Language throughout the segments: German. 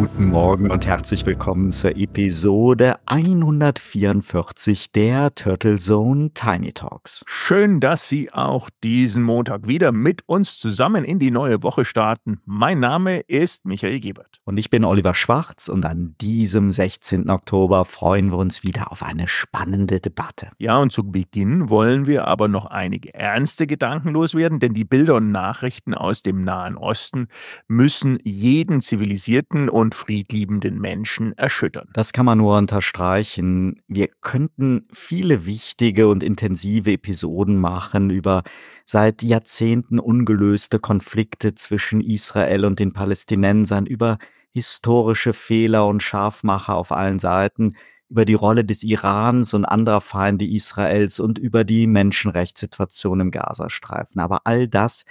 Guten Morgen und herzlich willkommen zur Episode 144 der Turtle Zone Tiny Talks. Schön, dass Sie auch diesen Montag wieder mit uns zusammen in die neue Woche starten. Mein Name ist Michael Gebert. Und ich bin Oliver Schwarz und an diesem 16. Oktober freuen wir uns wieder auf eine spannende Debatte. Ja, und zu Beginn wollen wir aber noch einige ernste Gedanken loswerden, denn die Bilder und Nachrichten aus dem Nahen Osten müssen jeden zivilisierten und und friedliebenden Menschen erschüttern. Das kann man nur unterstreichen. Wir könnten viele wichtige und intensive Episoden machen über seit Jahrzehnten ungelöste Konflikte zwischen Israel und den Palästinensern, über historische Fehler und Scharfmacher auf allen Seiten, über die Rolle des Irans und anderer Feinde Israels und über die Menschenrechtssituation im Gazastreifen. Aber all das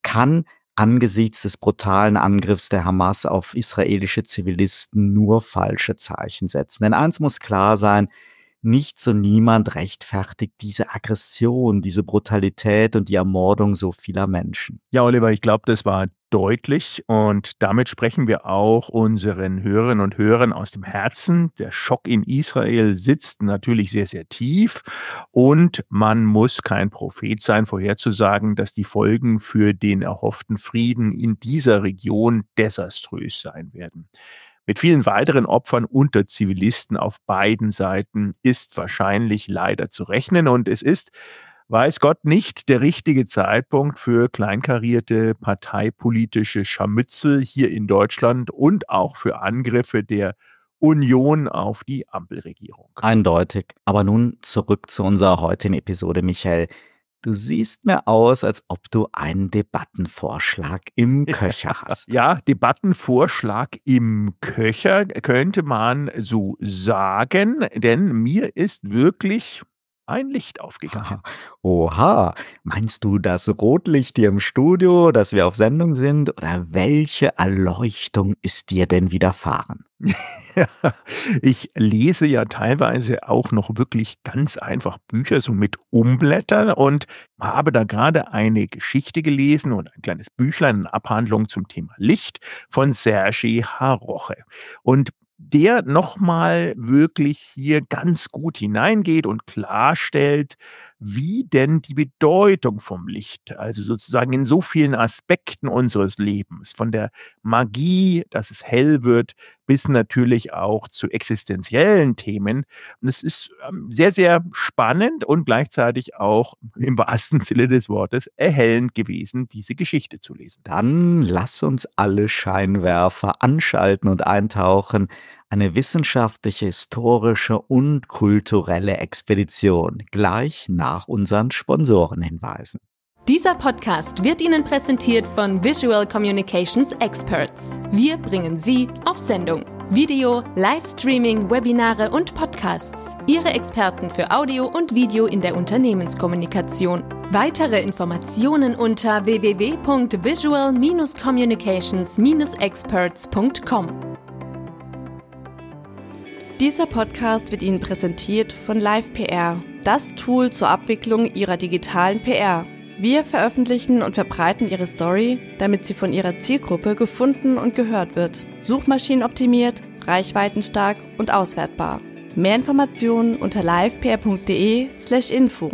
kann angesichts des brutalen Angriffs der Hamas auf israelische Zivilisten nur falsche Zeichen setzen. Denn eins muss klar sein, nichts und niemand rechtfertigt diese Aggression, diese Brutalität und die Ermordung so vieler Menschen. Ja, Oliver, ich glaube, das war deutlich und damit sprechen wir auch unseren Hörerinnen und Hörern aus dem Herzen. Der Schock in Israel sitzt natürlich sehr, sehr tief und man muss kein Prophet sein, vorherzusagen, dass die Folgen für den erhofften Frieden in dieser Region desaströs sein werden. Mit vielen weiteren Opfern unter Zivilisten auf beiden Seiten ist wahrscheinlich leider zu rechnen und es ist weiß Gott nicht der richtige Zeitpunkt für kleinkarierte parteipolitische Scharmützel hier in Deutschland und auch für Angriffe der Union auf die Ampelregierung. Eindeutig. Aber nun zurück zu unserer heutigen Episode, Michael. Du siehst mir aus, als ob du einen Debattenvorschlag im Köcher hast. Ja, Debattenvorschlag im Köcher könnte man so sagen, denn mir ist wirklich ein Licht aufgegangen. Oha, meinst du das Rotlicht hier im Studio, dass wir auf Sendung sind? Oder welche Erleuchtung ist dir denn widerfahren? ich lese ja teilweise auch noch wirklich ganz einfach Bücher so mit Umblättern und habe da gerade eine Geschichte gelesen und ein kleines Büchlein, eine Abhandlung zum Thema Licht von Sergei Haroche. Und der nochmal wirklich hier ganz gut hineingeht und klarstellt, wie denn die Bedeutung vom Licht, also sozusagen in so vielen Aspekten unseres Lebens, von der Magie, dass es hell wird, bis natürlich auch zu existenziellen Themen. Und es ist ähm, sehr, sehr spannend und gleichzeitig auch im wahrsten Sinne des Wortes erhellend gewesen, diese Geschichte zu lesen. Dann lass uns alle Scheinwerfer anschalten und eintauchen eine wissenschaftliche, historische und kulturelle Expedition gleich nach unseren Sponsoren hinweisen. Dieser Podcast wird Ihnen präsentiert von Visual Communications Experts. Wir bringen Sie auf Sendung. Video, Livestreaming, Webinare und Podcasts. Ihre Experten für Audio und Video in der Unternehmenskommunikation. Weitere Informationen unter www.visual-communications-experts.com. Dieser Podcast wird Ihnen präsentiert von LivePR, das Tool zur Abwicklung Ihrer digitalen PR. Wir veröffentlichen und verbreiten Ihre Story, damit sie von Ihrer Zielgruppe gefunden und gehört wird. Suchmaschinenoptimiert, reichweitenstark und auswertbar. Mehr Informationen unter livepr.de/info.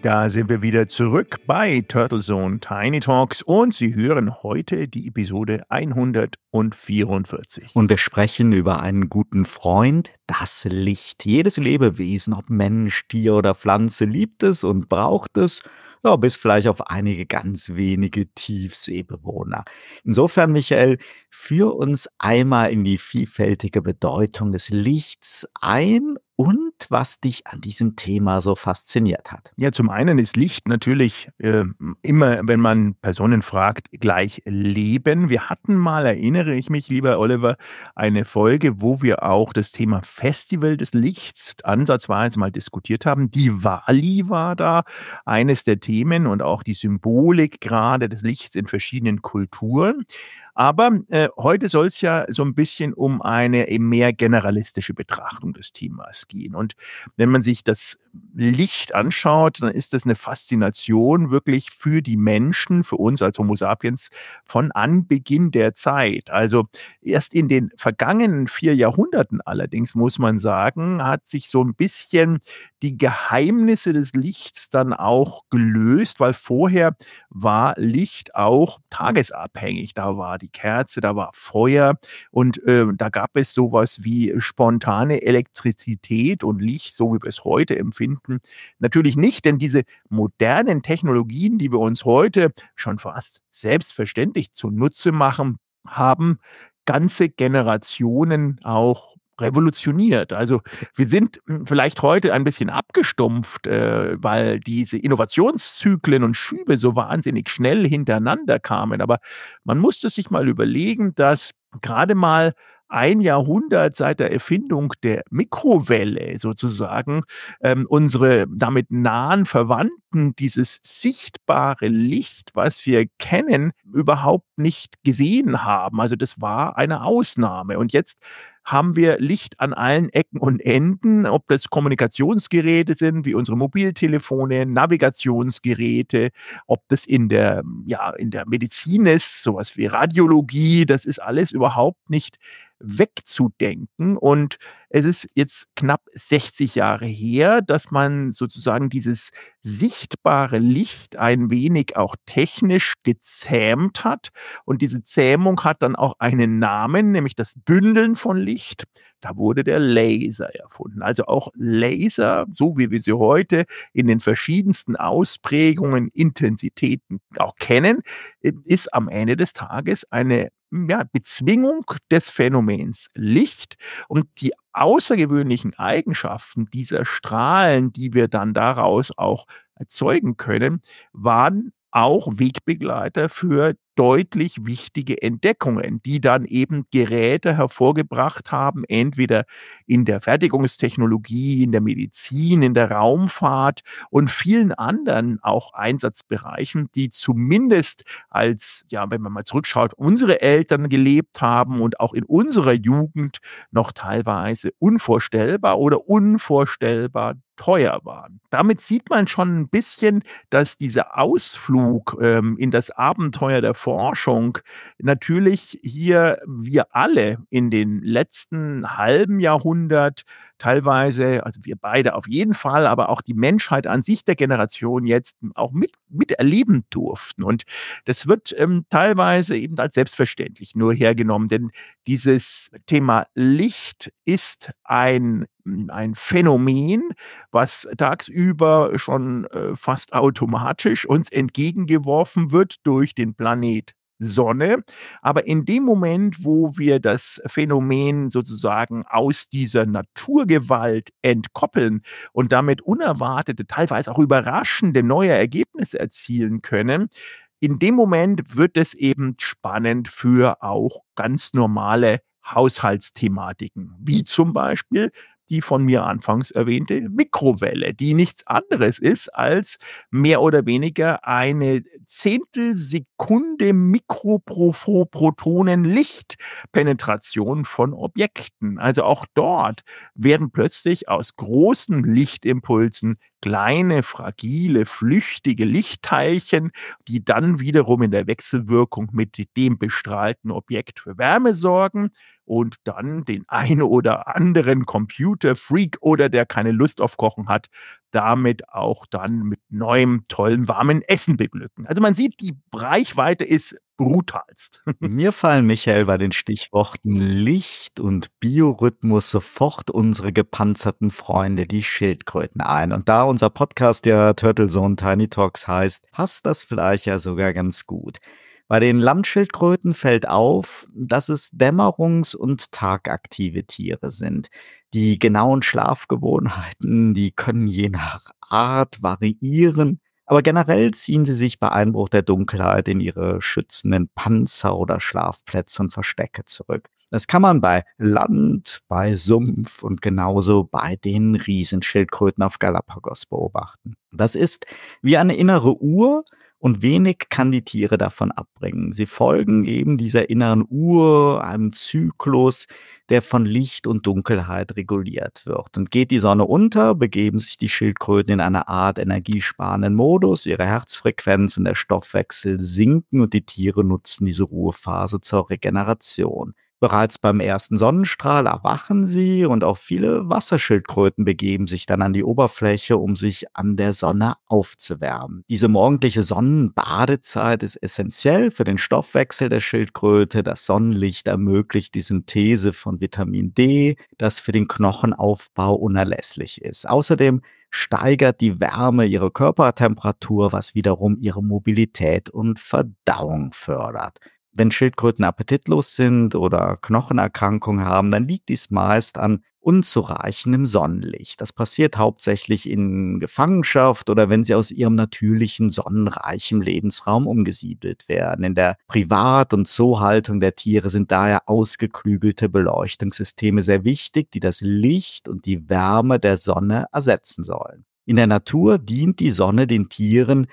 Da sind wir wieder zurück bei Turtle Zone Tiny Talks und Sie hören heute die Episode 144. Und wir sprechen über einen guten Freund, das Licht. Jedes Lebewesen, ob Mensch, Tier oder Pflanze, liebt es und braucht es ja, bis vielleicht auf einige ganz wenige Tiefseebewohner. Insofern, Michael, führ uns einmal in die vielfältige Bedeutung des Lichts ein was dich an diesem Thema so fasziniert hat. Ja, zum einen ist Licht natürlich äh, immer, wenn man Personen fragt, gleich Leben. Wir hatten mal, erinnere ich mich, lieber Oliver, eine Folge, wo wir auch das Thema Festival des Lichts ansatzweise mal diskutiert haben. Die Wali war da eines der Themen und auch die Symbolik gerade des Lichts in verschiedenen Kulturen. Aber äh, heute soll es ja so ein bisschen um eine mehr generalistische Betrachtung des Themas gehen. Und wenn man sich das Licht anschaut, dann ist das eine Faszination wirklich für die Menschen, für uns als Homo sapiens von Anbeginn der Zeit. Also erst in den vergangenen vier Jahrhunderten allerdings, muss man sagen, hat sich so ein bisschen die Geheimnisse des Lichts dann auch gelöst, weil vorher war Licht auch tagesabhängig. Da war die Kerze, da war Feuer und äh, da gab es sowas wie spontane Elektrizität und Licht, so wie wir es heute empfinden. Natürlich nicht, denn diese modernen Technologien, die wir uns heute schon fast selbstverständlich zunutze machen, haben ganze Generationen auch revolutioniert. Also wir sind vielleicht heute ein bisschen abgestumpft, äh, weil diese Innovationszyklen und Schübe so wahnsinnig schnell hintereinander kamen. Aber man musste sich mal überlegen, dass gerade mal ein Jahrhundert seit der Erfindung der Mikrowelle sozusagen ähm, unsere damit nahen Verwandten dieses sichtbare Licht, was wir kennen, überhaupt nicht gesehen haben. Also das war eine Ausnahme. Und jetzt haben wir Licht an allen Ecken und Enden, ob das Kommunikationsgeräte sind, wie unsere Mobiltelefone, Navigationsgeräte, ob das in der, ja, in der Medizin ist, sowas wie Radiologie, das ist alles überhaupt nicht wegzudenken. Und es ist jetzt knapp 60 Jahre her, dass man sozusagen dieses sichtbare Licht ein wenig auch technisch gezähmt hat. Und diese Zähmung hat dann auch einen Namen, nämlich das Bündeln von Licht. Da wurde der Laser erfunden. Also auch Laser, so wie wir sie heute in den verschiedensten Ausprägungen, Intensitäten auch kennen, ist am Ende des Tages eine ja, Bezwingung des Phänomens Licht und die außergewöhnlichen Eigenschaften dieser Strahlen, die wir dann daraus auch erzeugen können, waren auch Wegbegleiter für deutlich wichtige Entdeckungen, die dann eben Geräte hervorgebracht haben, entweder in der Fertigungstechnologie, in der Medizin, in der Raumfahrt und vielen anderen auch Einsatzbereichen, die zumindest als, ja, wenn man mal zurückschaut, unsere Eltern gelebt haben und auch in unserer Jugend noch teilweise unvorstellbar oder unvorstellbar teuer waren. Damit sieht man schon ein bisschen, dass dieser Ausflug ähm, in das Abenteuer der Forschung natürlich hier wir alle in den letzten halben Jahrhundert teilweise, also wir beide auf jeden Fall, aber auch die Menschheit an sich der Generation jetzt auch mit, miterleben durften. Und das wird ähm, teilweise eben als selbstverständlich nur hergenommen, denn dieses Thema Licht ist ein ein Phänomen, was tagsüber schon äh, fast automatisch uns entgegengeworfen wird durch den Planet Sonne. Aber in dem Moment, wo wir das Phänomen sozusagen aus dieser Naturgewalt entkoppeln und damit unerwartete, teilweise auch überraschende neue Ergebnisse erzielen können, in dem Moment wird es eben spannend für auch ganz normale Haushaltsthematiken, wie zum Beispiel die von mir anfangs erwähnte Mikrowelle, die nichts anderes ist als mehr oder weniger eine Zehntelsekunde Mikroprotonen Lichtpenetration von Objekten. Also auch dort werden plötzlich aus großen Lichtimpulsen kleine, fragile, flüchtige Lichtteilchen, die dann wiederum in der Wechselwirkung mit dem bestrahlten Objekt für Wärme sorgen und dann den einen oder anderen Computerfreak oder der keine Lust auf Kochen hat, damit auch dann mit neuem, tollen, warmen Essen beglücken. Also man sieht, die Reichweite ist brutalst. Mir fallen, Michael, bei den Stichworten Licht und Biorhythmus sofort unsere gepanzerten Freunde, die Schildkröten ein. Und da unser Podcast ja Turtle Zone Tiny Talks heißt, passt das vielleicht ja sogar ganz gut. Bei den Landschildkröten fällt auf, dass es dämmerungs- und tagaktive Tiere sind. Die genauen Schlafgewohnheiten, die können je nach Art variieren, aber generell ziehen sie sich bei Einbruch der Dunkelheit in ihre schützenden Panzer oder Schlafplätze und Verstecke zurück. Das kann man bei Land, bei Sumpf und genauso bei den Riesenschildkröten auf Galapagos beobachten. Das ist wie eine innere Uhr Und wenig kann die Tiere davon abbringen. Sie folgen eben dieser inneren Uhr, einem Zyklus, der von Licht und Dunkelheit reguliert wird. Und geht die Sonne unter, begeben sich die Schildkröten in eine Art energiesparenden Modus, ihre Herzfrequenz und der Stoffwechsel sinken und die Tiere nutzen diese Ruhephase zur Regeneration. Bereits beim ersten Sonnenstrahl erwachen sie und auch viele Wasserschildkröten begeben sich dann an die Oberfläche, um sich an der Sonne aufzuwärmen. Diese morgendliche Sonnenbadezeit ist essentiell für den Stoffwechsel der Schildkröte. Das Sonnenlicht ermöglicht die Synthese von Vitamin D, das für den Knochenaufbau unerlässlich ist. Außerdem steigert die Wärme ihre Körpertemperatur, was wiederum ihre Mobilität und Verdauung fördert. Wenn Schildkröten appetitlos sind oder Knochenerkrankungen haben, dann liegt dies meist an unzureichendem Sonnenlicht. Das passiert hauptsächlich in Gefangenschaft oder wenn sie aus ihrem natürlichen sonnenreichen Lebensraum umgesiedelt werden. In der Privat- und Zoohaltung der Tiere sind daher ausgeklügelte Beleuchtungssysteme sehr wichtig, die das Licht und die Wärme der Sonne ersetzen sollen. In der Natur dient die Sonne den Tieren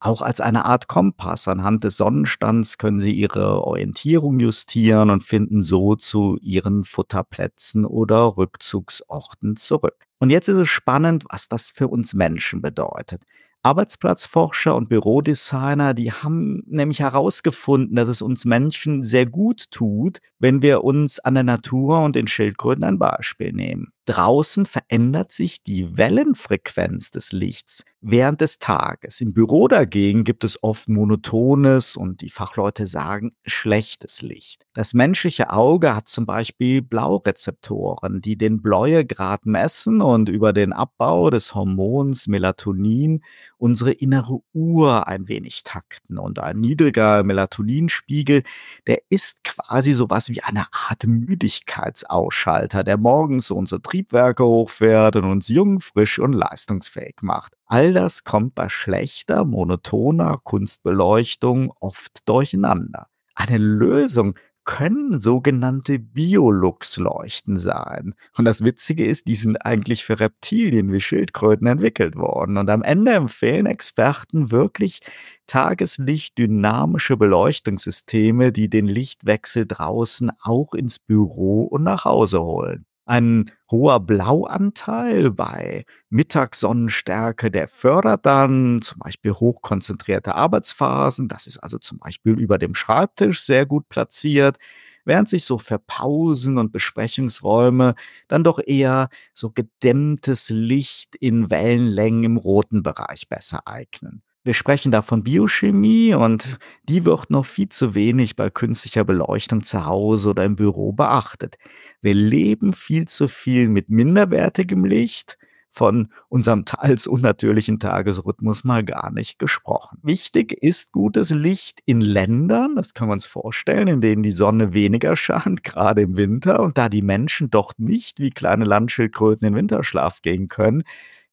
auch als eine Art Kompass. Anhand des Sonnenstands können sie ihre Orientierung justieren und finden so zu ihren Futterplätzen oder Rückzugsorten zurück. Und jetzt ist es spannend, was das für uns Menschen bedeutet. Arbeitsplatzforscher und Bürodesigner, die haben nämlich herausgefunden, dass es uns Menschen sehr gut tut, wenn wir uns an der Natur und den Schildkröten ein Beispiel nehmen. Draußen verändert sich die Wellenfrequenz des Lichts während des Tages. Im Büro dagegen gibt es oft monotones und die Fachleute sagen schlechtes Licht. Das menschliche Auge hat zum Beispiel Blaurezeptoren, die den Bläuegrad messen und über den Abbau des Hormons Melatonin unsere innere Uhr ein wenig takten. Und ein niedriger Melatoninspiegel, der ist quasi sowas wie eine Art Müdigkeitsausschalter, der morgens unsere Triebwerke hochfährt und uns jung, frisch und leistungsfähig macht. All das kommt bei schlechter, monotoner Kunstbeleuchtung oft durcheinander. Eine Lösung können sogenannte Biolux-Leuchten sein. Und das Witzige ist, die sind eigentlich für Reptilien wie Schildkröten entwickelt worden. Und am Ende empfehlen Experten wirklich tageslichtdynamische Beleuchtungssysteme, die den Lichtwechsel draußen auch ins Büro und nach Hause holen. Ein hoher Blauanteil bei Mittagssonnenstärke, der fördert dann zum Beispiel hochkonzentrierte Arbeitsphasen. Das ist also zum Beispiel über dem Schreibtisch sehr gut platziert während sich so für Pausen und Besprechungsräume dann doch eher so gedämmtes Licht in Wellenlängen im roten Bereich besser eignen. Wir sprechen da von Biochemie und die wird noch viel zu wenig bei künstlicher Beleuchtung zu Hause oder im Büro beachtet. Wir leben viel zu viel mit minderwertigem Licht, von unserem teils unnatürlichen Tagesrhythmus mal gar nicht gesprochen. Wichtig ist gutes Licht in Ländern, das können wir uns vorstellen, in denen die Sonne weniger scheint, gerade im Winter, und da die Menschen doch nicht wie kleine Landschildkröten in Winterschlaf gehen können,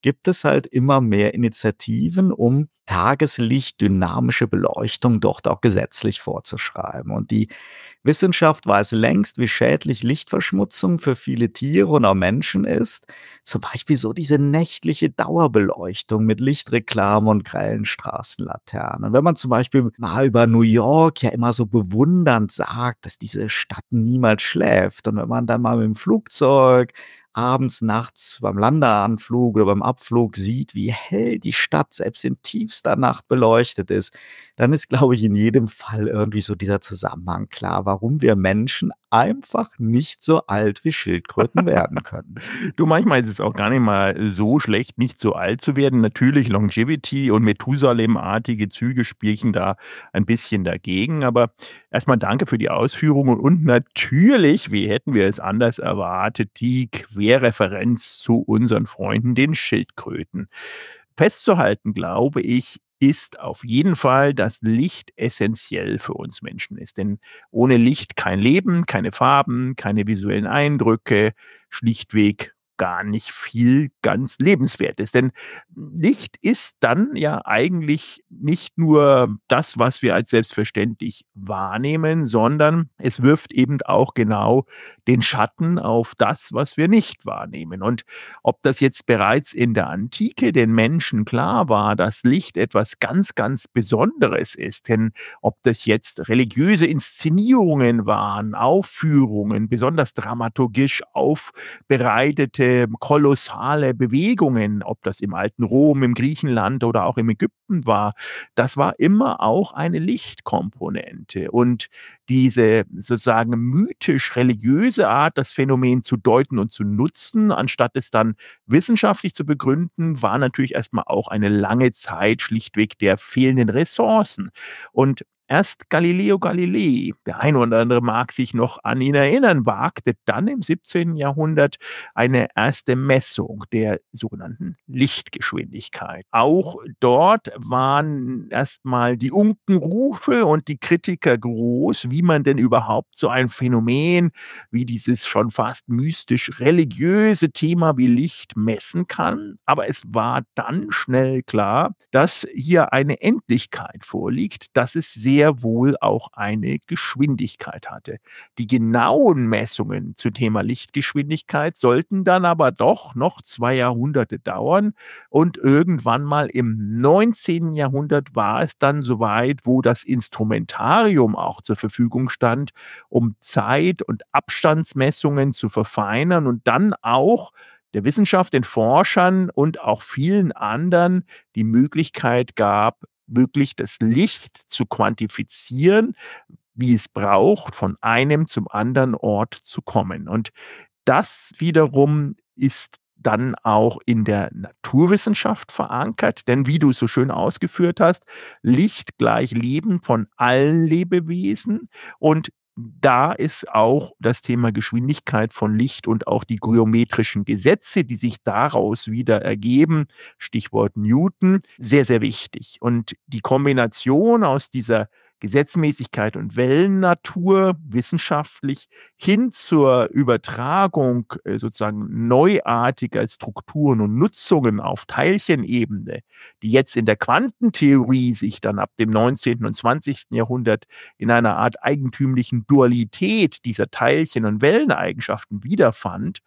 gibt es halt immer mehr Initiativen, um Tageslicht, dynamische Beleuchtung dort auch gesetzlich vorzuschreiben. Und die Wissenschaft weiß längst, wie schädlich Lichtverschmutzung für viele Tiere und auch Menschen ist. Zum Beispiel so diese nächtliche Dauerbeleuchtung mit Lichtreklame und grellen Straßenlaternen. Und wenn man zum Beispiel mal über New York ja immer so bewundernd sagt, dass diese Stadt niemals schläft und wenn man dann mal mit dem Flugzeug abends, nachts beim Landeanflug oder beim Abflug sieht, wie hell die Stadt selbst in tiefster Nacht beleuchtet ist, dann ist, glaube ich, in jedem Fall irgendwie so dieser Zusammenhang klar, warum wir Menschen einfach nicht so alt wie Schildkröten werden können. du, manchmal ist es auch gar nicht mal so schlecht, nicht so alt zu werden. Natürlich Longevity und Methusalem-artige Züge spielchen da ein bisschen dagegen. Aber erstmal danke für die Ausführungen und natürlich, wie hätten wir es anders erwartet, die Querreferenz zu unseren Freunden, den Schildkröten festzuhalten, glaube ich, ist auf jeden Fall, dass Licht essentiell für uns Menschen ist. Denn ohne Licht kein Leben, keine Farben, keine visuellen Eindrücke, schlichtweg gar nicht viel ganz Lebenswertes. Denn Licht ist dann ja eigentlich nicht nur das, was wir als selbstverständlich wahrnehmen, sondern es wirft eben auch genau den Schatten auf das, was wir nicht wahrnehmen. Und ob das jetzt bereits in der Antike den Menschen klar war, dass Licht etwas ganz, ganz Besonderes ist, denn ob das jetzt religiöse Inszenierungen waren, Aufführungen, besonders dramaturgisch aufbereitete, kolossale Bewegungen, ob das im alten Rom, im Griechenland oder auch im Ägypten war, das war immer auch eine Lichtkomponente. Und diese sozusagen mythisch-religiöse Art, das Phänomen zu deuten und zu nutzen, anstatt es dann wissenschaftlich zu begründen, war natürlich erstmal auch eine lange Zeit schlichtweg der fehlenden Ressourcen. Und Erst Galileo Galilei, der ein oder andere mag sich noch an ihn erinnern, wagte dann im 17. Jahrhundert eine erste Messung der sogenannten Lichtgeschwindigkeit. Auch dort waren erstmal die Unkenrufe und die Kritiker groß, wie man denn überhaupt so ein Phänomen wie dieses schon fast mystisch religiöse Thema wie Licht messen kann. Aber es war dann schnell klar, dass hier eine Endlichkeit vorliegt, dass es sehr sehr wohl auch eine Geschwindigkeit hatte. Die genauen Messungen zum Thema Lichtgeschwindigkeit sollten dann aber doch noch zwei Jahrhunderte dauern und irgendwann mal im 19. Jahrhundert war es dann soweit, wo das Instrumentarium auch zur Verfügung stand, um Zeit- und Abstandsmessungen zu verfeinern und dann auch der Wissenschaft, den Forschern und auch vielen anderen die Möglichkeit gab, wirklich das Licht zu quantifizieren, wie es braucht, von einem zum anderen Ort zu kommen. Und das wiederum ist dann auch in der Naturwissenschaft verankert, denn wie du so schön ausgeführt hast, Licht gleich Leben von allen Lebewesen und da ist auch das Thema Geschwindigkeit von Licht und auch die geometrischen Gesetze, die sich daraus wieder ergeben, Stichwort Newton, sehr, sehr wichtig. Und die Kombination aus dieser Gesetzmäßigkeit und Wellennatur wissenschaftlich hin zur Übertragung äh, sozusagen neuartiger Strukturen und Nutzungen auf Teilchenebene, die jetzt in der Quantentheorie sich dann ab dem 19. und 20. Jahrhundert in einer Art eigentümlichen Dualität dieser Teilchen- und Welleneigenschaften wiederfand,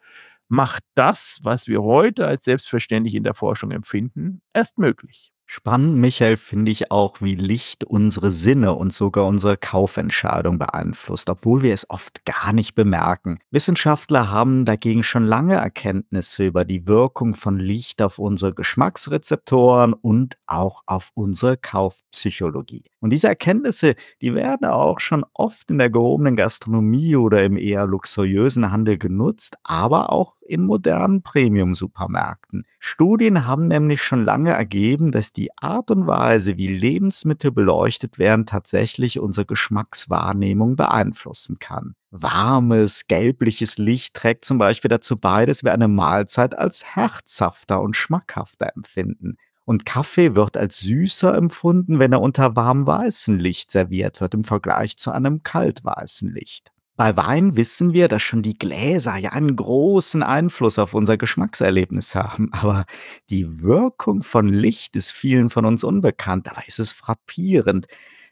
macht das, was wir heute als selbstverständlich in der Forschung empfinden, erst möglich. Spannend, Michael, finde ich auch, wie Licht unsere Sinne und sogar unsere Kaufentscheidung beeinflusst, obwohl wir es oft gar nicht bemerken. Wissenschaftler haben dagegen schon lange Erkenntnisse über die Wirkung von Licht auf unsere Geschmacksrezeptoren und auch auf unsere Kaufpsychologie. Und diese Erkenntnisse, die werden auch schon oft in der gehobenen Gastronomie oder im eher luxuriösen Handel genutzt, aber auch in modernen Premium-Supermärkten. Studien haben nämlich schon lange ergeben, dass die Art und Weise, wie Lebensmittel beleuchtet werden, tatsächlich unsere Geschmackswahrnehmung beeinflussen kann. Warmes, gelbliches Licht trägt zum Beispiel dazu bei, dass wir eine Mahlzeit als herzhafter und schmackhafter empfinden. Und Kaffee wird als süßer empfunden, wenn er unter warmem weißen Licht serviert wird im Vergleich zu einem kaltweißen Licht. Bei Wein wissen wir, dass schon die Gläser ja einen großen Einfluss auf unser Geschmackserlebnis haben, aber die Wirkung von Licht ist vielen von uns unbekannt. Dabei ist es frappierend,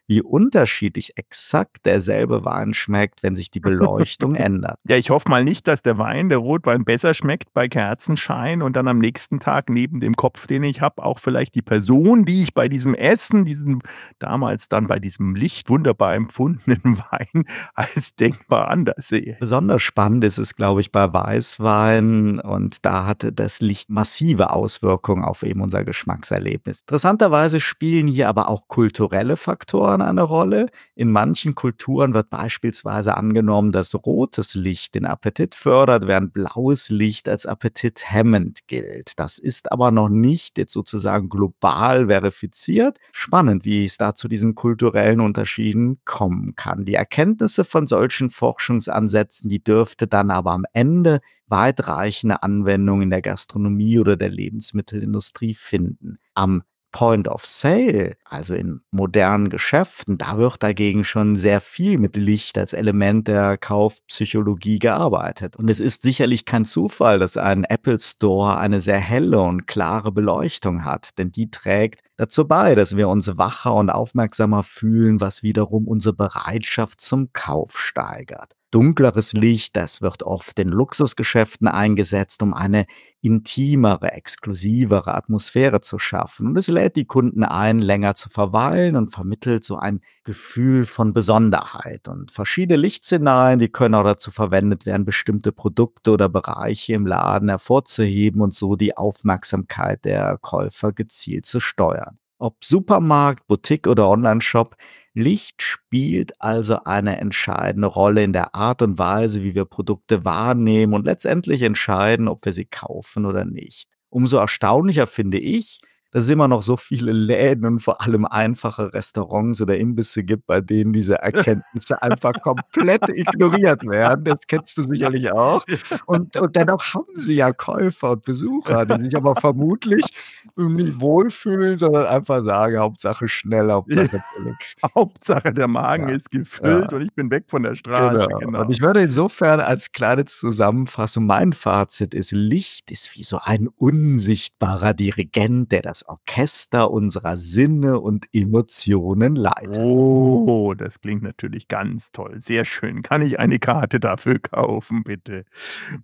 wie unterschiedlich exakt derselbe Wein schmeckt, wenn sich die Beleuchtung ändert. Ja, ich hoffe mal nicht, dass der Wein, der Rotwein besser schmeckt bei Kerzenschein und dann am nächsten Tag neben dem Kopf, den ich habe, auch vielleicht die Person, die ich bei diesem Essen, diesem damals dann bei diesem Licht wunderbar empfundenen Wein als denkbar anders sehe. Besonders spannend ist es, glaube ich, bei Weißwein und da hatte das Licht massive Auswirkungen auf eben unser Geschmackserlebnis. Interessanterweise spielen hier aber auch kulturelle Faktoren Faktoren eine Rolle. In manchen Kulturen wird beispielsweise angenommen, dass rotes Licht den Appetit fördert, während blaues Licht als appetithemmend gilt. Das ist aber noch nicht jetzt sozusagen global verifiziert. Spannend, wie es da zu diesen kulturellen Unterschieden kommen kann. Die Erkenntnisse von solchen Forschungsansätzen, die dürfte dann aber am Ende weitreichende Anwendungen in der Gastronomie oder der Lebensmittelindustrie finden. Am Point of Sale, also in modernen Geschäften, da wird dagegen schon sehr viel mit Licht als Element der Kaufpsychologie gearbeitet. Und es ist sicherlich kein Zufall, dass ein Apple Store eine sehr helle und klare Beleuchtung hat, denn die trägt dazu bei, dass wir uns wacher und aufmerksamer fühlen, was wiederum unsere Bereitschaft zum Kauf steigert dunkleres Licht, das wird oft in Luxusgeschäften eingesetzt, um eine intimere, exklusivere Atmosphäre zu schaffen. Und es lädt die Kunden ein, länger zu verweilen und vermittelt so ein Gefühl von Besonderheit. Und verschiedene Lichtszenarien, die können auch dazu verwendet werden, bestimmte Produkte oder Bereiche im Laden hervorzuheben und so die Aufmerksamkeit der Käufer gezielt zu steuern. Ob Supermarkt, Boutique oder Online-Shop, Licht spielt also eine entscheidende Rolle in der Art und Weise, wie wir Produkte wahrnehmen und letztendlich entscheiden, ob wir sie kaufen oder nicht. Umso erstaunlicher finde ich, dass es immer noch so viele Läden und vor allem einfache Restaurants oder Imbisse gibt, bei denen diese Erkenntnisse einfach komplett ignoriert werden. Das kennst du sicherlich auch. Und, und dennoch haben sie ja Käufer und Besucher, die sich aber vermutlich nicht wohlfühlen, sondern einfach sagen, Hauptsache schnell, Hauptsache billig. Hauptsache der Magen ja. ist gefüllt ja. und ich bin weg von der Straße. Genau. Genau. Und ich würde insofern als kleine Zusammenfassung, mein Fazit ist, Licht ist wie so ein unsichtbarer Dirigent, der das das Orchester unserer Sinne und Emotionen leitet. Oh, das klingt natürlich ganz toll. Sehr schön. Kann ich eine Karte dafür kaufen, bitte?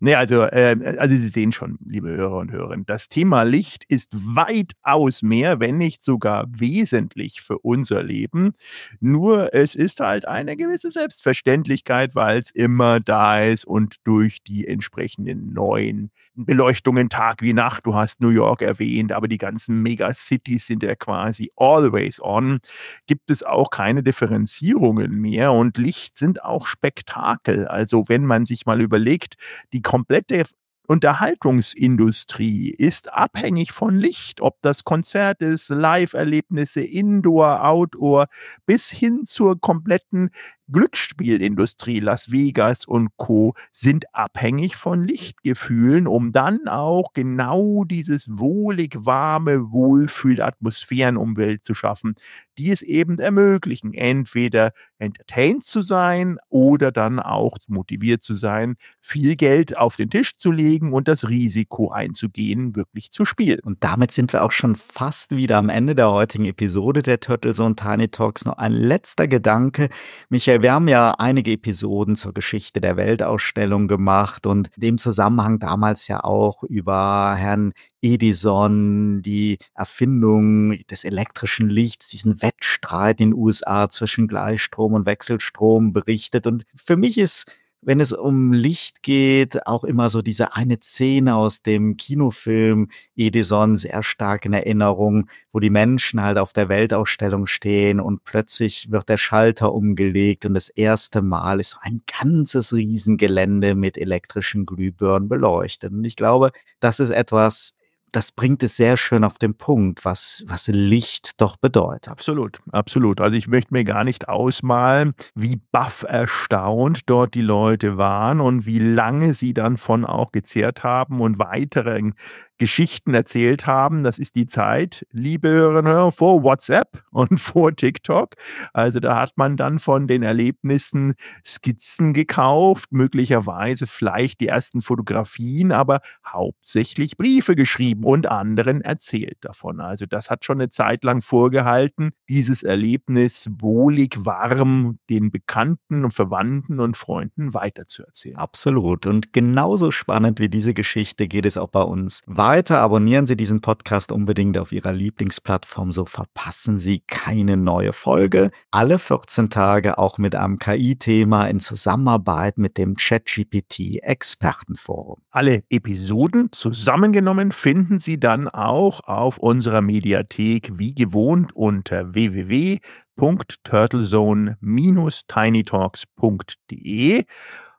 Nee, also, äh, also Sie sehen schon, liebe Hörer und Hörerinnen, das Thema Licht ist weitaus mehr, wenn nicht sogar wesentlich für unser Leben. Nur es ist halt eine gewisse Selbstverständlichkeit, weil es immer da ist und durch die entsprechenden neuen Beleuchtungen Tag wie Nacht. Du hast New York erwähnt, aber die ganzen Megacities sind ja quasi always on. Gibt es auch keine Differenzierungen mehr und Licht sind auch Spektakel. Also wenn man sich mal überlegt, die komplette Unterhaltungsindustrie ist abhängig von Licht, ob das Konzert ist, Live-Erlebnisse, Indoor, Outdoor, bis hin zur kompletten Glücksspielindustrie, Las Vegas und Co. sind abhängig von Lichtgefühlen, um dann auch genau dieses wohlig warme Wohlfühlatmosphärenumwelt zu schaffen, die es eben ermöglichen, entweder entertained zu sein oder dann auch motiviert zu sein, viel Geld auf den Tisch zu legen und das Risiko einzugehen, wirklich zu spielen. Und damit sind wir auch schon fast wieder am Ende der heutigen Episode der Turtles und Tiny Talks. Noch ein letzter Gedanke. Michael, wir haben ja einige Episoden zur Geschichte der Weltausstellung gemacht und in dem Zusammenhang damals ja auch über Herrn Edison, die Erfindung des elektrischen Lichts, diesen Wettstreit in den USA zwischen Gleichstrom und Wechselstrom berichtet. Und für mich ist wenn es um Licht geht, auch immer so diese eine Szene aus dem Kinofilm Edison sehr stark in Erinnerung, wo die Menschen halt auf der Weltausstellung stehen und plötzlich wird der Schalter umgelegt und das erste Mal ist so ein ganzes Riesengelände mit elektrischen Glühbirnen beleuchtet. Und ich glaube, das ist etwas, das bringt es sehr schön auf den Punkt, was, was Licht doch bedeutet. Absolut, absolut. Also ich möchte mir gar nicht ausmalen, wie baff erstaunt dort die Leute waren und wie lange sie dann von auch gezehrt haben und weiteren Geschichten erzählt haben. Das ist die Zeit, liebe Hörerinnen und Hörer, vor WhatsApp und vor TikTok. Also da hat man dann von den Erlebnissen Skizzen gekauft, möglicherweise vielleicht die ersten Fotografien, aber hauptsächlich Briefe geschrieben und anderen erzählt davon. Also das hat schon eine Zeit lang vorgehalten, dieses Erlebnis wohlig warm den Bekannten und Verwandten und Freunden weiterzuerzählen. Absolut. Und genauso spannend wie diese Geschichte geht es auch bei uns weiter. Abonnieren Sie diesen Podcast unbedingt auf Ihrer Lieblingsplattform, so verpassen Sie keine neue Folge. Alle 14 Tage auch mit einem KI-Thema in Zusammenarbeit mit dem ChatGPT Expertenforum. Alle Episoden zusammengenommen finden Sie dann auch auf unserer Mediathek wie gewohnt unter www.turtlezone-tinytalks.de.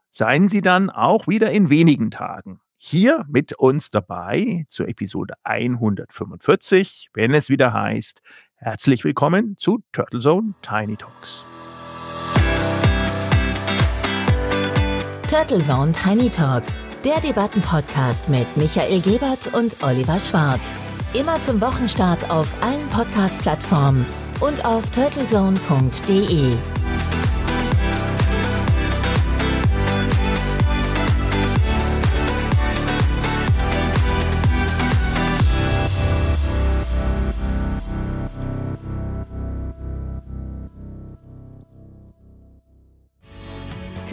Seien Sie dann auch wieder in wenigen Tagen hier mit uns dabei zur Episode 145, wenn es wieder heißt, herzlich willkommen zu Turtle Zone Tiny Talks. Turtle Zone Tiny Talks, der Debattenpodcast mit Michael Gebert und Oliver Schwarz. Immer zum Wochenstart auf allen Podcast-Plattformen und auf turtlezone.de.